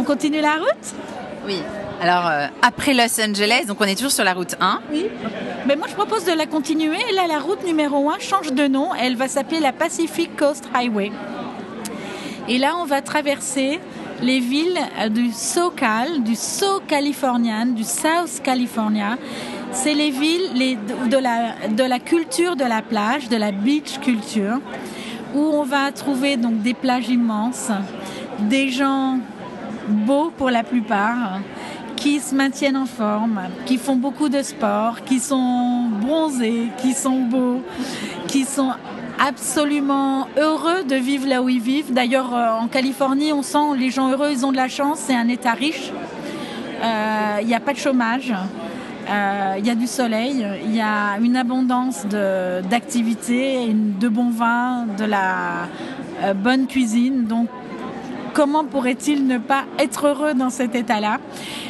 On continue la route Oui. Alors, euh, après Los Angeles, donc on est toujours sur la route 1. Oui. Mais moi, je propose de la continuer. Là, la route numéro 1 change de nom. Elle va s'appeler la Pacific Coast Highway. Et là, on va traverser les villes euh, du SoCal, du So Californian, du South California. C'est les villes les, de, la, de la culture de la plage, de la beach culture, où on va trouver donc des plages immenses, des gens beaux pour la plupart, qui se maintiennent en forme, qui font beaucoup de sport, qui sont bronzés, qui sont beaux, qui sont absolument heureux de vivre là où ils vivent. D'ailleurs, euh, en Californie, on sent les gens heureux, ils ont de la chance, c'est un État riche. Euh, il n'y a pas de chômage. Euh, il y a du soleil, il y a une abondance d'activités, de, de bons vins, de la bonne cuisine. Donc comment pourrait-il ne pas être heureux dans cet état-là?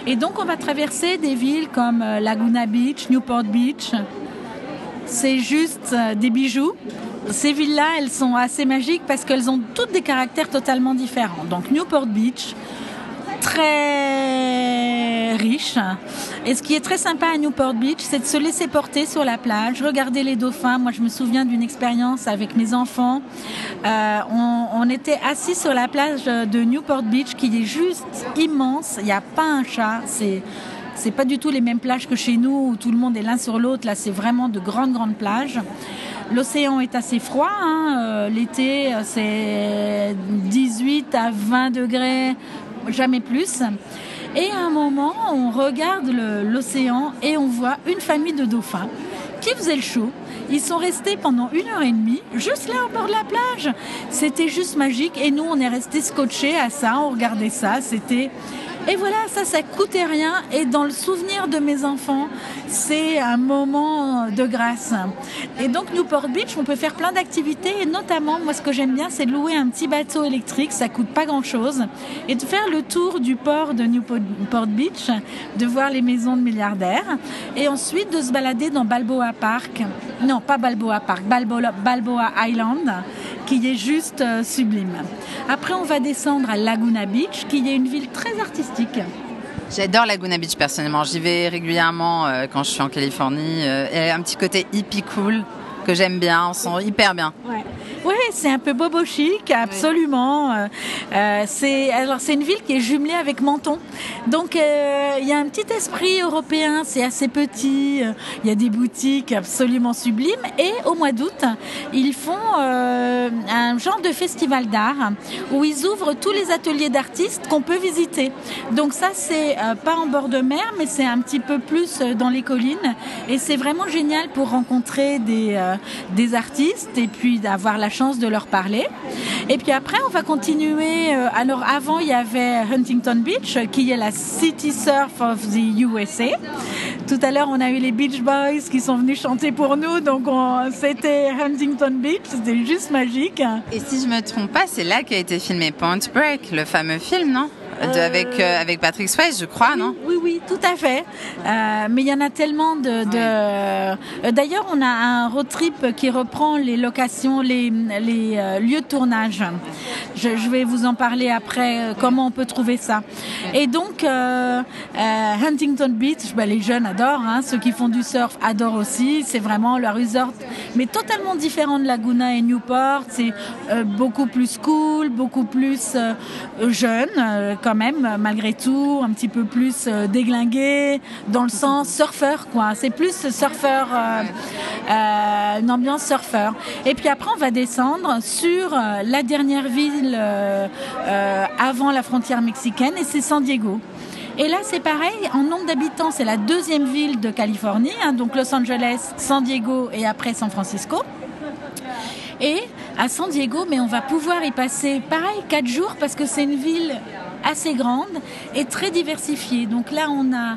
Et donc on va traverser des villes comme euh, Laguna Beach, Newport Beach. C'est juste euh, des bijoux. Ces villes-là, elles sont assez magiques parce qu'elles ont toutes des caractères totalement différents. Donc Newport Beach, très riche. Et ce qui est très sympa à Newport Beach, c'est de se laisser porter sur la plage, regarder les dauphins. Moi, je me souviens d'une expérience avec mes enfants. Euh, on, était assis sur la plage de Newport Beach, qui est juste immense. Il n'y a pas un chat. C'est c'est pas du tout les mêmes plages que chez nous où tout le monde est l'un sur l'autre. Là, c'est vraiment de grandes, grandes plages. L'océan est assez froid. Hein. Euh, l'été, c'est 18 à 20 degrés jamais plus. Et à un moment, on regarde l'océan et on voit une famille de dauphins qui faisaient le show. Ils sont restés pendant une heure et demie, juste là au bord de la plage. C'était juste magique. Et nous, on est restés scotchés à ça, on regardait ça. C'était et voilà, ça, ça coûtait rien. Et dans le souvenir de mes enfants, c'est un moment de grâce. Et donc, Newport Beach, on peut faire plein d'activités. Et notamment, moi, ce que j'aime bien, c'est de louer un petit bateau électrique. Ça coûte pas grand chose. Et de faire le tour du port de Newport Beach, de voir les maisons de milliardaires. Et ensuite, de se balader dans Balboa Park. Non, pas Balboa Park, Balboa, Balboa Island qui est juste euh, sublime. Après, on va descendre à Laguna Beach, qui est une ville très artistique. J'adore Laguna Beach personnellement. J'y vais régulièrement euh, quand je suis en Californie. Euh, a un petit côté hippie cool que j'aime bien. On sent hyper bien. Ouais. Oui, c'est un peu bobo chic, absolument. Euh, euh, c'est alors c'est une ville qui est jumelée avec Menton, donc euh, il y a un petit esprit européen. C'est assez petit, il y a des boutiques absolument sublimes. Et au mois d'août, ils font un genre de festival d'art où ils ouvrent tous les ateliers d'artistes qu'on peut visiter. Donc ça, c'est pas en bord de mer, mais c'est un petit peu plus dans les collines. Et c'est vraiment génial pour rencontrer des des artistes et puis d'avoir la chance de leur parler. Et puis après, on va continuer. Euh, alors avant, il y avait Huntington Beach, qui est la City Surf of the USA. Tout à l'heure, on a eu les Beach Boys qui sont venus chanter pour nous. Donc c'était Huntington Beach, c'était juste magique. Et si je me trompe pas, c'est là qu'a été filmé Point Break, le fameux film, non? Euh, avec, euh, avec Patrick Swayze, je crois, non? Oui, oui, tout à fait. Euh, mais il y en a tellement de. D'ailleurs, on a un road trip qui reprend les locations, les, les lieux de tournage. Je, vais vous en parler après, comment on peut trouver ça. Et donc, Huntington Beach, bah, les jeunes adorent, hein, ceux qui font du surf adorent aussi. C'est vraiment leur resort, mais totalement différent de Laguna et Newport. C'est beaucoup plus cool, beaucoup plus jeune même, malgré tout, un petit peu plus euh, déglingué, dans le sens surfeur, quoi. C'est plus surfeur, euh, euh, une ambiance surfeur. Et puis après, on va descendre sur la dernière ville avant la frontière mexicaine, et c'est San Diego. Et là, c'est pareil, en nombre d'habitants, c'est la deuxième ville de Californie, hein, donc Los Angeles, San Diego et après San Francisco. Et à San Diego, mais on va pouvoir y passer, pareil, quatre jours parce que c'est une ville assez grande et très diversifiée. Donc là, on a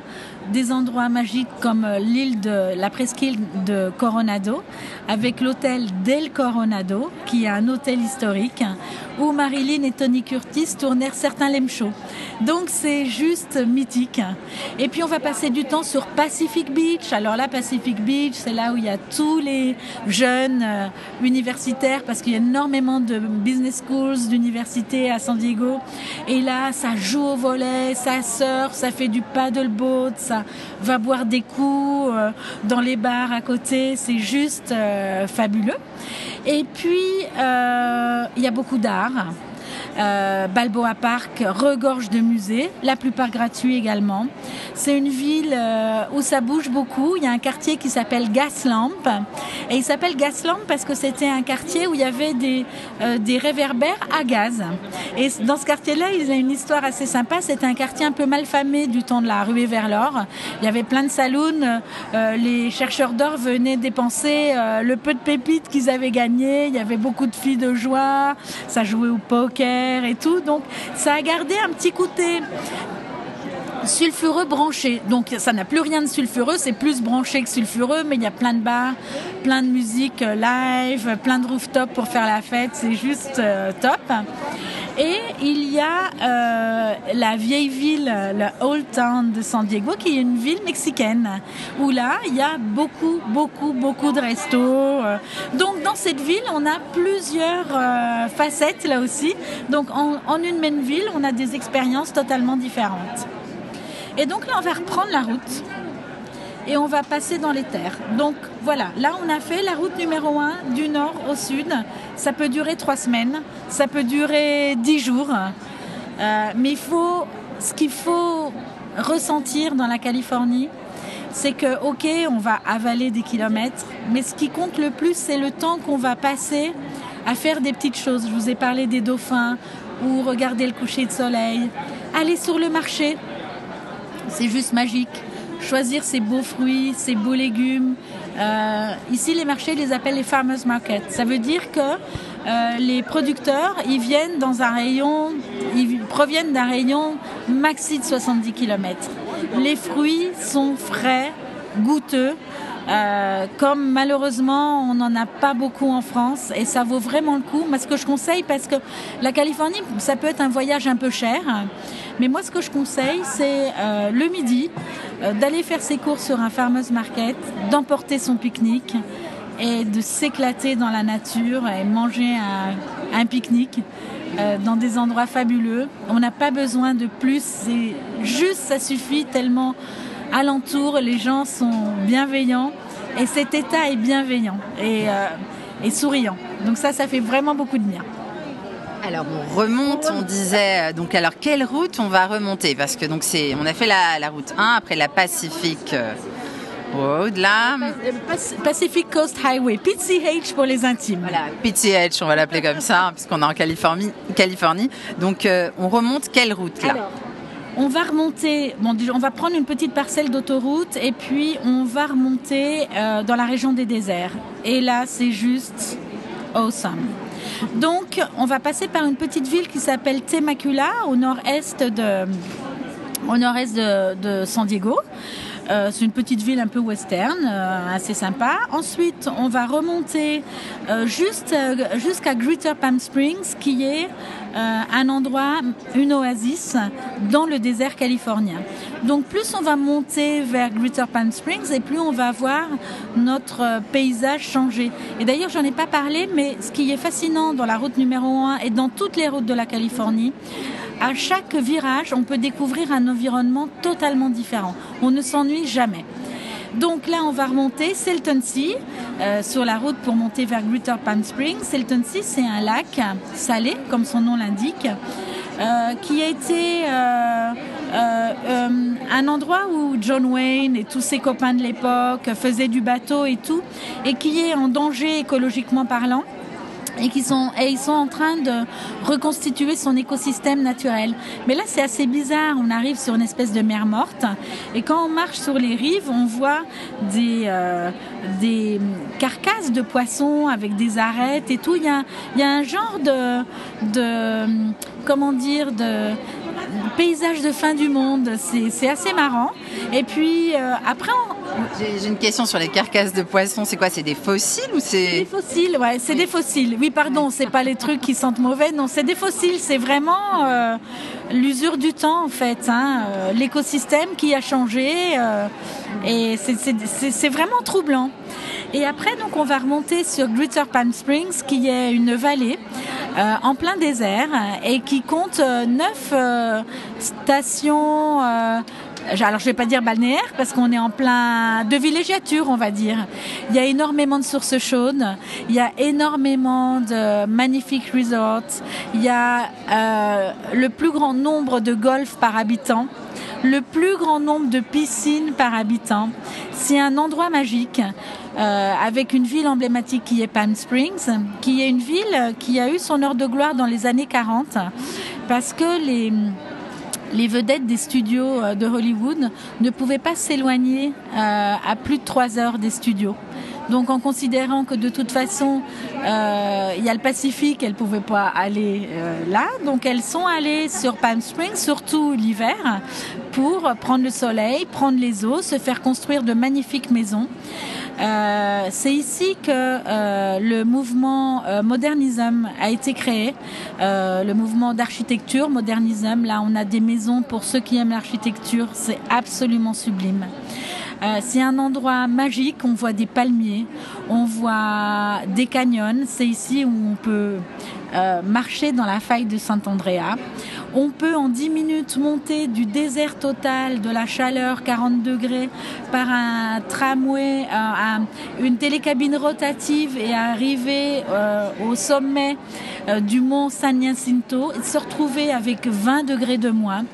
des endroits magiques comme euh, l'île de la presqu'île de Coronado, avec l'hôtel Del Coronado, qui est un hôtel historique où Marilyn et Tony Curtis tournèrent certains lem shows. Donc c'est juste mythique. Et puis on va passer du temps sur Pacific Beach. Alors là, Pacific Beach, c'est là où il y a tous les jeunes euh, universitaires parce qu'il y a énormément de business schools, d'universités à San Diego. Et là, ça joue au volet, ça surfe, ça fait du paddleboard, ça va boire des coups euh, dans les bars à côté. C'est juste euh, fabuleux. Et puis, il y a beaucoup d'art. Euh, Balboa Park regorge de musées, la plupart gratuits également. C'est une ville euh, où ça bouge beaucoup. Il y a un quartier qui s'appelle Gaslamp. Et il s'appelle Gaslamp parce que c'était un quartier où il y avait des, euh, réverbères à gaz. Et dans ce quartier-là, il y a une histoire assez sympa. C'était un quartier un peu malfamé du temps de la ruée vers l'or. Il y avait plein de saloons. les chercheurs d'or venaient dépenser le peu de pépites qu'ils avaient gagné. Il y avait beaucoup de filles de joie. Ça jouait au poker et tout. Donc ça a gardé un petit côté sulfureux branché. Donc ça n'a plus rien de sulfureux, c'est plus branché que sulfureux, mais il y a plein de bars, plein de musique euh, live, plein de rooftop pour faire la fête, c'est juste euh, top. Et il y a euh, la vieille ville, le Old Town de San Diego, qui est une ville mexicaine, où là, il y a beaucoup, beaucoup, beaucoup de restos. Donc dans cette ville, on a plusieurs facettes là aussi. Donc en, en une même ville, on a des expériences totalement différentes. Et donc là, on va reprendre la route et on va passer dans les terres. Donc voilà, là on a fait la route numéro 1 du nord au sud. Ça peut durer trois semaines, ça peut durer dix jours. Euh, mais faut, ce qu'il faut ressentir dans la Californie, c'est que ok, on va avaler des kilomètres, mais ce qui compte le plus, c'est le temps qu'on va passer à faire des petites choses. Je vous ai parlé des dauphins ou regarder le coucher de soleil, aller sur le marché, c'est juste magique. Choisir ces beaux fruits, ces beaux légumes. Euh, ici, les marchés, les appellent les farmers market. Ça veut dire que euh, les producteurs, ils viennent dans un rayon, ils proviennent d'un rayon maxi de 70 km. Les fruits sont frais, goûteux. Euh, comme malheureusement on n'en a pas beaucoup en France et ça vaut vraiment le coup. Moi ce que je conseille parce que la Californie ça peut être un voyage un peu cher, mais moi ce que je conseille c'est euh, le midi euh, d'aller faire ses courses sur un farmers market, d'emporter son pique-nique et de s'éclater dans la nature et manger un, un pique-nique. dans des endroits fabuleux. On n'a pas besoin de plus, c'est juste ça suffit tellement alentour, les gens sont bienveillants et cet état est bienveillant et, euh, souriant. Donc ça, ça fait vraiment beaucoup de bien. Alors on remonte, on disait euh, donc alors quelle route on va remonter? Parce que donc c'est on a fait la, route 1 après la Pacific euh, Road là Pacific Coast Highway PCH pour les intimes. Voilà, PCH on va l'appeler comme ça puisqu'on est en Californie Californie. Donc on remonte quelle route là? On va remonter, on va prendre une petite parcelle d'autoroute et puis on va remonter euh, dans la région des déserts. Et là, c'est juste awesome. Donc, on va passer par une petite ville qui s'appelle de, au nord-est de San Diego. Euh, c'est une petite ville un peu western, euh, assez sympa. Ensuite, on va remonter euh, juste jusqu'à Greater Palm Springs, qui est un endroit, une oasis dans le désert californien. Donc plus on va monter vers Greater Palm Springs et plus on va voir notre paysage changer. Et d'ailleurs, j'en ai pas parlé, mais ce qui est fascinant dans la route numéro 1 et dans toutes les routes de la Californie, à chaque virage, on peut découvrir un environnement totalement différent. On ne s'ennuie jamais. Donc là, on va remonter Selton Sea euh, sur la route pour monter vers Greater Palm Springs. Selton Sea, c'est un lac salé, comme son nom l'indique, euh, qui a été euh, un endroit où John Wayne et tous ses copains de l'époque faisaient du bateau et tout, et qui est en danger écologiquement parlant et qui sont et ils sont en train de reconstituer son écosystème naturel. Mais là, c'est assez bizarre. On arrive sur une espèce de mer morte et quand on marche sur les rives, on voit des euh, des carcasses de poissons avec des arêtes et tout. Il y a il y a un genre de de comment dire de paysage de fin du monde, c'est assez marrant. Et puis après, j'ai une question sur les carcasses de poissons. C'est quoi C'est des fossiles ou c'est Des fossiles, ouais, c'est des fossiles. Oui, pardon, c'est pas les trucs qui sentent mauvais. Non, c'est des fossiles. C'est vraiment l'usure du temps en fait, hein. l'écosystème qui a changé et c'est vraiment troublant. Et après, donc, on va remonter sur Greater Palm Springs, qui est une vallée euh, en plein désert et qui compte euh, neuf euh, stations. alors je vais pas dire balnéaires parce qu'on est en plein de villégiature, on va dire. Il y a énormément de sources chaudes, il y a énormément de magnifiques resorts, il y a le plus grand nombre de golf par habitant le plus grand nombre de piscines par habitant. C'est un endroit magique. Euh, avec une ville emblématique qui est Palm Springs, qui est une ville qui a eu son heure de gloire dans les années 40, parce que les, vedettes des studios euh, de Hollywood ne pouvaient pas s'éloigner euh, à plus de trois heures des studios. Donc en considérant que de toute façon, il y a le Pacifique, elles ne pouvaient pas aller là. Donc elles sont allées sur Palm Springs, surtout l'hiver, pour prendre le soleil, prendre les eaux, se faire construire de magnifiques maisons. Euh, c'est ici que euh, le mouvement euh, modernisme a été créé, le mouvement d'architecture modernisme. Là, on a des maisons pour ceux qui aiment l'architecture, c'est absolument sublime. C'est un endroit magique, on voit des palmiers, on voit des canyons. C'est ici où on peut euh, marcher dans la faille de Saint-Andrea. On peut en 10 minutes monter du désert total, de la chaleur 40 degrés, par un tramway, euh, une télécabine rotative et arriver au sommet du mont San Jacinto et se retrouver avec 20 degrés de moins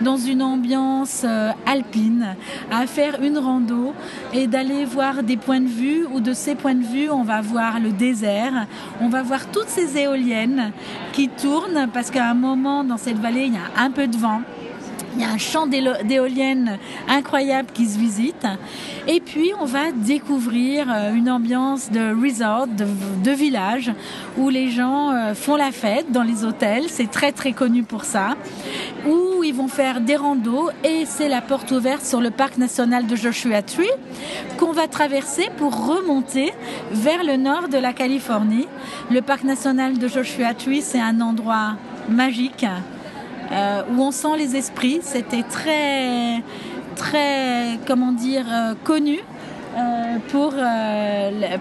dans une ambiance alpine, à faire une rando et d'aller voir des points de vue où de ces points de vue on va voir le désert, on va voir toutes ces éoliennes qui tournent parce qu'à un moment dans cette vallée il y a un peu de vent. Il y a un champ d'éoliennes incroyable qui se visite. Et puis, on va découvrir euh, une ambiance de resort, de, village, où les gens euh, font la fête dans les hôtels. C'est très, très connu pour ça. Ils vont faire des randos. Et c'est la porte ouverte sur le parc national de Joshua Tree qu'on va traverser pour remonter vers le nord de la Californie. Le parc national de Joshua Tree, c'est un endroit magique euh, où on sent les esprits. C'était très, très, comment dire, euh, connu euh, pour,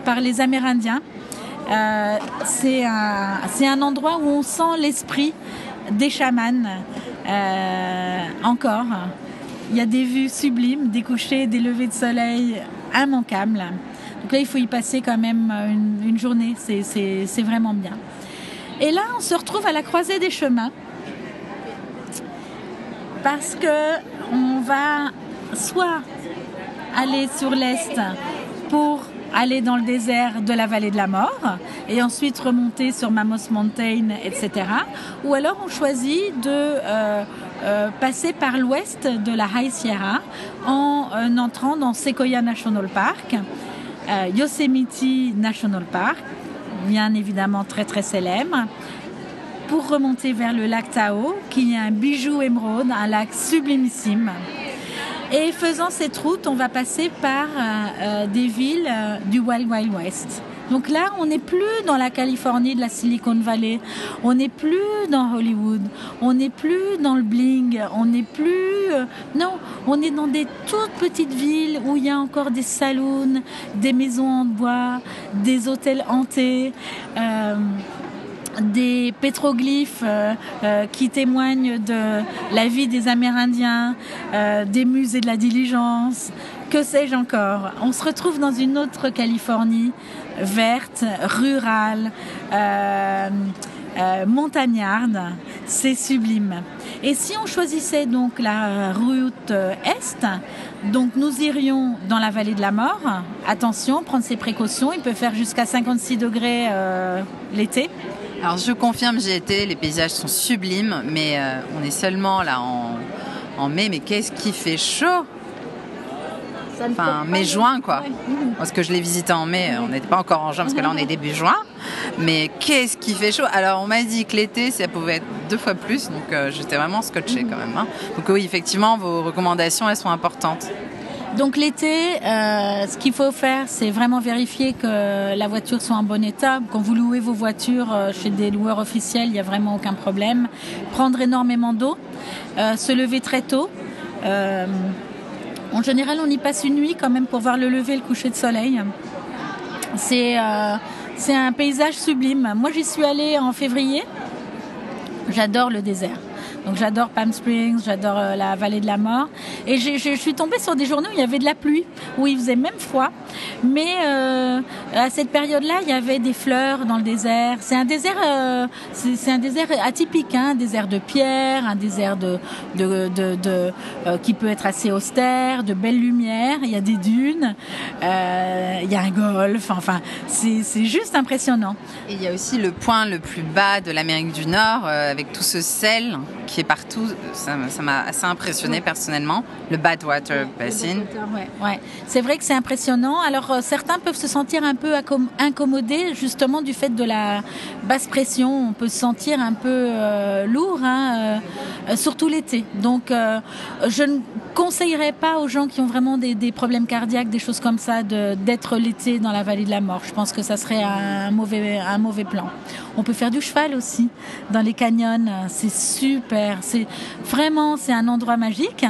par les Amérindiens. c'est un, un, endroit où on sent l'esprit des chamans encore. Il y a des vues sublimes, des couchers, des levées de soleil immanquables. Donc là, il faut y passer quand même une, une journée. C'est vraiment bien. Et là, on se retrouve à la croisée des chemins parce que on va soit aller sur l'est pour aller dans le désert de la vallée de la mort et ensuite remonter sur Mammoth Mountain, etc. Ou alors on choisit de euh, euh, passer par l'ouest de la High Sierra en euh, entrant dans Sequoia National Park, Yosemite National Park, bien évidemment très très célèbre, pour remonter vers le lac Tao, qui est un bijou émeraude, un lac sublimissime. Et faisant cette route, on va passer par euh, euh, des villes euh, du Wild Wild West. Donc là, on n'est plus dans la Californie de la Silicon Valley, on n'est plus dans Hollywood, on n'est plus dans le bling, on n'est plus... non, on est dans des toutes petites villes où il y a encore des saloons, des maisons en bois, des hôtels hantés des pétroglyphes euh, euh, qui témoignent de la vie des Amérindiens, euh, des musées de la diligence, que sais-je encore. On se retrouve dans une autre Californie verte, rurale, montagnarde. C'est sublime. Et si on choisissait donc la route est, donc nous irions dans la vallée de la mort. Attention, prendre ses précautions. Il peut faire jusqu'à 56 degrés l'été. Alors je confirme, j'ai été, les paysages sont sublimes, mais euh, on est seulement là en, mai, mais qu'est-ce qui fait chaud? Enfin mai-juin quoi. Parce que je l'ai visité en mai, on n'était pas encore en juin parce que là on est début juin. Mais qu'est-ce qui fait chaud? Alors on m'a dit que l'été ça pouvait être deux fois plus, donc euh, j'étais vraiment scotché quand même. Hein. Donc oui, effectivement, vos recommandations elles sont importantes. Donc l'été, euh, ce qu'il faut faire, c'est vraiment vérifier que la voiture soit en bon état. Quand vous louez vos voitures euh, chez des loueurs officiels, il n'y a vraiment aucun problème. Prendre énormément d'eau, euh, se lever très tôt. en général, on y passe une nuit quand même pour voir le lever et le coucher de soleil. C'est c'est un paysage sublime. Moi, j'y suis allée en février. J'adore le désert. Donc j'adore Palm Springs, j'adore euh, la vallée de la mort. Et je suis tombée sur des journées où il y avait de la pluie, où il faisait même froid. Mais euh, à cette période-là, il y avait des fleurs dans le désert. C'est un désert, euh, c'est un désert atypique, hein, un désert de pierre, un désert qui peut être assez austère, de belles lumières. Il y a des dunes, il y a un golfe. Enfin, c'est juste impressionnant. Et il y a aussi le point le plus bas de l'Amérique du Nord, avec tout ce sel qui partout. Ça m'a assez impressionné personnellement, le Badwater Basin. Ouais, C'est vrai que c'est impressionnant. Alors euh, certains peuvent se sentir un peu incommodés justement du fait de la basse pression. On peut se sentir un peu euh, lourd, hein, euh, surtout l'été. Donc je ne conseillerais pas aux gens qui ont vraiment des, problèmes cardiaques, des choses comme ça, d'être l'été dans la vallée de la mort. Je pense que ça serait un mauvais, un mauvais plan. On peut faire du cheval aussi dans les canyons. C'est super c'est vraiment c'est un endroit magique.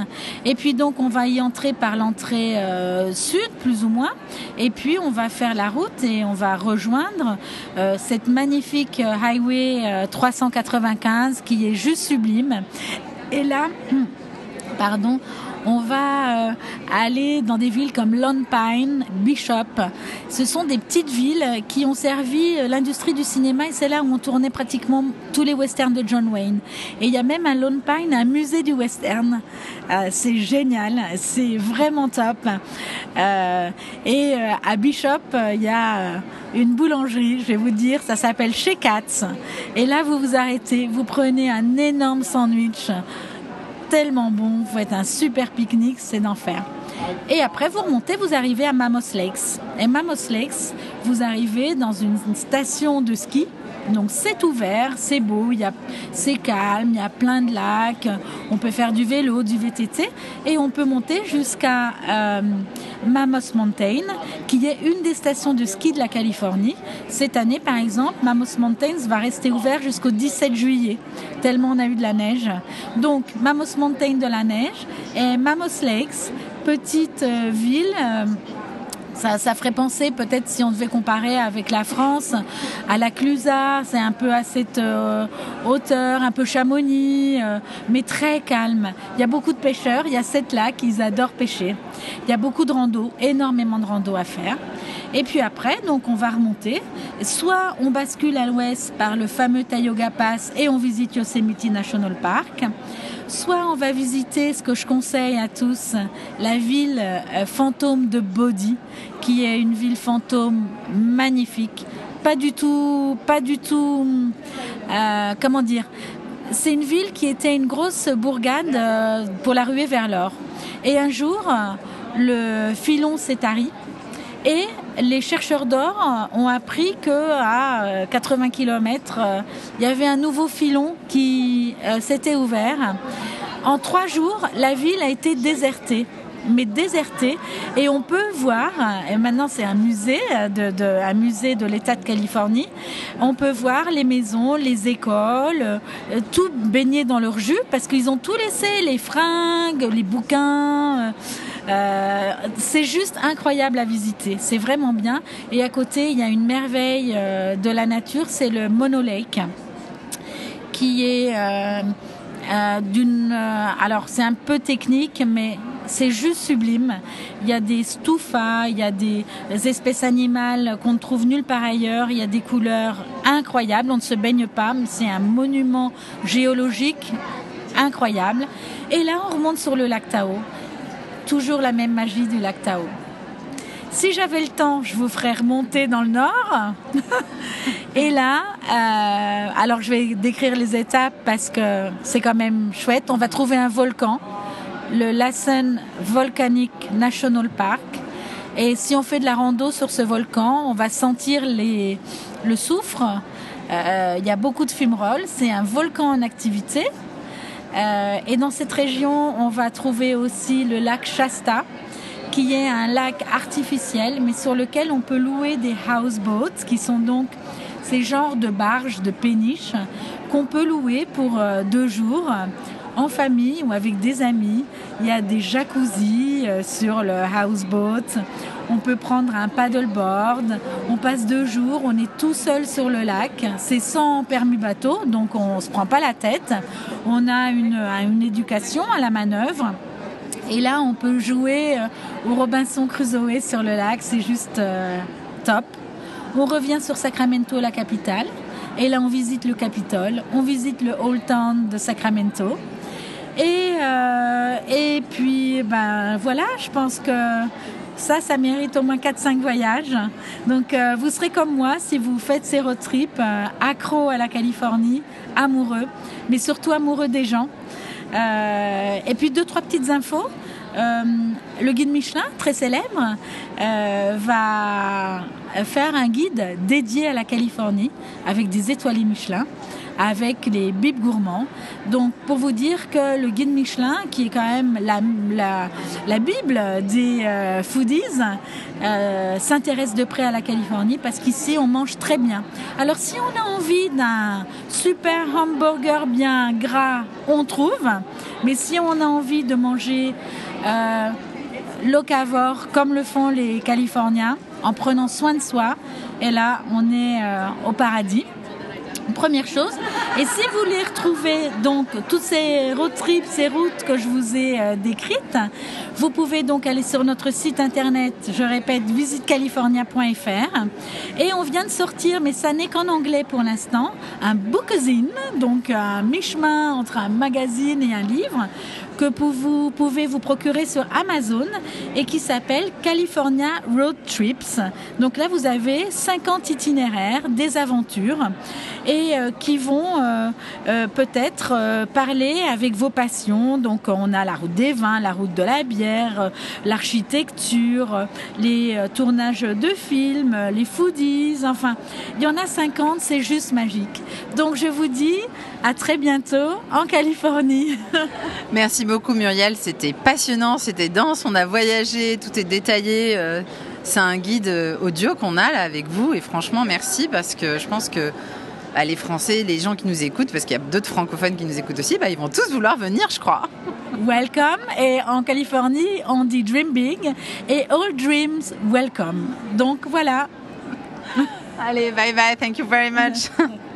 Et puis donc on va y entrer par l'entrée euh, sud plus ou moins. Et puis on va faire la route et on va rejoindre euh, cette magnifique highway 395 euh, qui est juste sublime. Et là, pardon, on va euh, aller dans des villes comme Lone Pine, Bishop. Ce sont des petites villes qui ont servi euh, l'industrie du cinéma et c'est là où on tournait pratiquement tous les westerns de John Wayne. Et il y a même à Lone Pine un musée du western. Euh, c'est génial, c'est vraiment top. et à Bishop, il y a une boulangerie, je vais vous dire, ça s'appelle Chez Katz. Et là, vous vous arrêtez, vous prenez un énorme sandwich tellement bon. Vous faites un super pique-nique, c'est d'enfer. Et après, vous remontez, vous arrivez à Mamos Lakes. Et Mamos Lakes, vous arrivez dans une station de ski donc c'est ouvert, c'est beau, c'est calme, il y a plein de lacs, on peut faire du vélo, du VTT et on peut monter jusqu'à euh, Mammoth Mountain qui est une des stations de ski de la Californie. Cette année par exemple, Mammoth Mountain va rester ouvert jusqu'au 17 juillet, tellement on a eu de la neige. Donc Mammoth Mountain de la neige et Mammoth Lakes, petite euh, ville. Euh, ça, ferait penser peut-être si on devait comparer avec la France à la Clusaz, c'est un peu à cette euh, hauteur, un peu Chamonix, euh, mais très calme. Il y a beaucoup de pêcheurs, il y a sept lacs, ils adorent pêcher. Il y a beaucoup de rando, énormément de rando à faire. Et puis après, donc on va remonter. Soit on bascule à l'ouest par le fameux Tioga Pass et on visite Yosemite National Park. Soit on va visiter ce que je conseille à tous, la ville euh, fantôme de Bodhi, qui est une ville fantôme magnifique. Pas du tout, pas du tout, euh, comment dire, c'est une ville qui était une grosse bourgade euh, pour la ruée vers l'or. Et un jour, le filon s'est tari et les chercheurs d'or ont appris que à 80 km, il y avait un nouveau filon qui euh, s'était ouvert. En trois jours, la ville a été désertée mais désertée et on peut voir et maintenant c'est un musée de, un musée de l'État de Californie on peut voir les maisons les écoles euh, tout baigné dans leur jus parce qu'ils ont tout laissé les fringues les bouquins euh, euh, c'est juste incroyable à visiter, c'est vraiment bien. Et à côté, il y a une merveille euh, de la nature, c'est le Mono Lake, qui est euh, d'une... alors c'est un peu technique, mais c'est juste sublime. Il y a des stufas, il y a des espèces animales qu'on ne trouve nulle part ailleurs, il y a des couleurs incroyables, on ne se baigne pas, c'est un monument géologique incroyable. Et là, on remonte sur le lac Tao toujours la même magie du lac Tao. Si j'avais le temps, je vous ferais remonter dans le nord. Et là, euh, alors je vais décrire les étapes parce que c'est quand même chouette. On va trouver un volcan le Lassen Volcanic National Park. Et si on fait de la rando sur ce volcan, on va sentir le soufre. Euh, il y a beaucoup de fumerolles. C'est un volcan en activité. Euh, et dans cette région, on va trouver aussi le lac Shasta, qui est un lac artificiel, mais sur lequel on peut louer des houseboats, qui sont donc ces genres de barges, de péniches, qu'on peut louer pour euh, deux jours en famille ou avec des amis. Il y a des jacuzzis euh, sur le houseboat. On peut prendre un paddleboard. On passe deux jours. On est tout seul sur le lac. C'est sans permis bateau, donc on ne se prend pas la tête. On a une, une éducation à la manœuvre. Et là, on peut jouer euh, au Robinson Crusoe sur le lac. C'est juste euh, top. On revient sur Sacramento, la capitale. Et là, on visite le Capitole, on visite le Old Town de Sacramento. Et, euh, et puis, ben voilà, je pense que ça, ça mérite au moins 4-5 voyages. Donc, euh, vous serez comme moi si vous faites ces road trips, euh, accro à la Californie, amoureux, mais surtout amoureux des gens. Euh, et puis, deux, trois petites infos. Le guide Michelin, très célèbre, va faire un guide dédié à la Californie avec des étoilés Michelin avec les bibes gourmands. Donc pour vous dire que le guide Michelin, qui est quand même la, la, la bible des euh, foodies, euh, s'intéresse de près à la Californie parce qu'ici on mange très bien. Alors si on a envie d'un super hamburger bien gras, on trouve. Mais si on a envie de manger euh, locavore comme le font les Californiens, en prenant soin de soi, et là on est euh, au paradis première chose. Et si vous voulez retrouver donc toutes ces road trips, ces routes que je vous ai euh, décrites, vous pouvez donc aller sur notre site internet, je répète, visitecalifornia.fr. Et on vient de sortir, mais ça n'est qu'en anglais pour l'instant, un bookazine, donc un mi-chemin entre un magazine et un livre que vous pouvez vous procurer sur Amazon et qui s'appelle California Road Trips. Donc là, vous avez 50 itinéraires, des aventures et euh, qui vont euh, euh, peut-être parler avec vos passions. Donc on a la route des vins, la route de la bière, l'architecture, les tournages de films, les foodies, enfin, il y en a 50, c'est juste magique. Donc je vous dis à très bientôt en Californie. Merci beaucoup Muriel, c'était passionnant, c'était dense, on a voyagé, tout est détaillé. euh, C'est un guide euh, audio qu'on a là avec vous et franchement merci parce que je pense que bah, les Français, les gens qui nous écoutent, parce qu'il y a d'autres francophones qui nous écoutent aussi, bah, ils vont tous vouloir venir, je crois. Welcome. Et en Californie, on dit dream big et all dreams welcome. Donc voilà. Allez, bye bye, thank you very much.